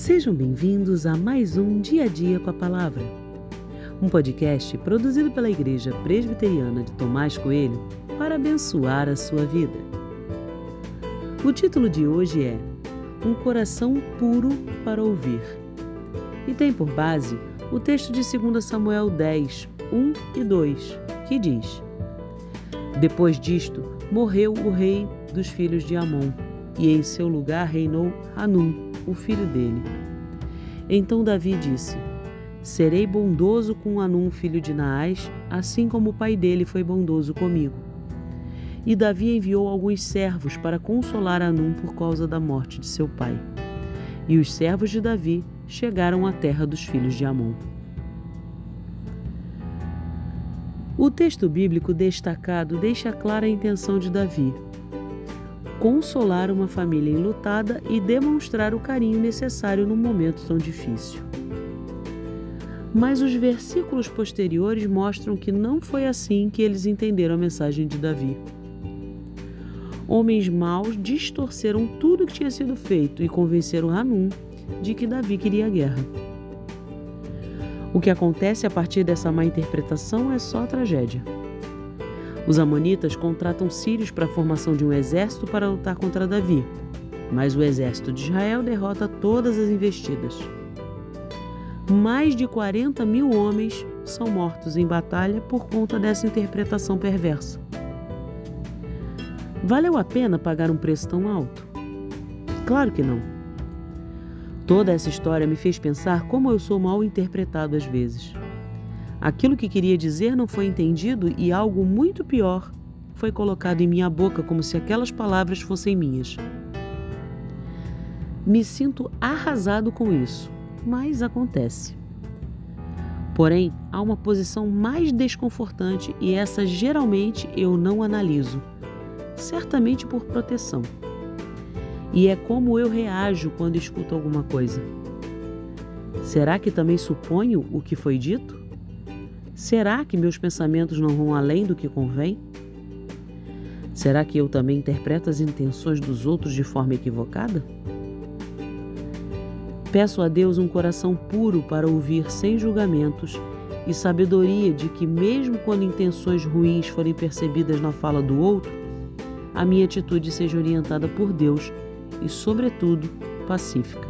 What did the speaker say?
Sejam bem-vindos a mais um Dia a Dia com a Palavra, um podcast produzido pela Igreja Presbiteriana de Tomás Coelho para abençoar a sua vida. O título de hoje é Um Coração Puro para Ouvir e tem por base o texto de 2 Samuel 10, 1 e 2, que diz: Depois disto, morreu o rei dos filhos de Amon, e em seu lugar reinou Hanum o filho dele. Então Davi disse: Serei bondoso com Anum, filho de Naás, assim como o pai dele foi bondoso comigo. E Davi enviou alguns servos para consolar Anum por causa da morte de seu pai. E os servos de Davi chegaram à terra dos filhos de Amon. O texto bíblico destacado deixa clara a intenção de Davi, consolar uma família enlutada e demonstrar o carinho necessário num momento tão difícil. Mas os versículos posteriores mostram que não foi assim que eles entenderam a mensagem de Davi. Homens maus distorceram tudo que tinha sido feito e convenceram Hanum de que Davi queria a guerra. O que acontece a partir dessa má interpretação é só tragédia. Os Amonitas contratam sírios para a formação de um exército para lutar contra Davi, mas o exército de Israel derrota todas as investidas. Mais de 40 mil homens são mortos em batalha por conta dessa interpretação perversa. Valeu a pena pagar um preço tão alto? Claro que não. Toda essa história me fez pensar como eu sou mal interpretado às vezes. Aquilo que queria dizer não foi entendido e algo muito pior foi colocado em minha boca como se aquelas palavras fossem minhas. Me sinto arrasado com isso, mas acontece. Porém, há uma posição mais desconfortante e essa geralmente eu não analiso, certamente por proteção. E é como eu reajo quando escuto alguma coisa. Será que também suponho o que foi dito? Será que meus pensamentos não vão além do que convém? Será que eu também interpreto as intenções dos outros de forma equivocada? Peço a Deus um coração puro para ouvir sem julgamentos e sabedoria de que, mesmo quando intenções ruins forem percebidas na fala do outro, a minha atitude seja orientada por Deus e, sobretudo, pacífica.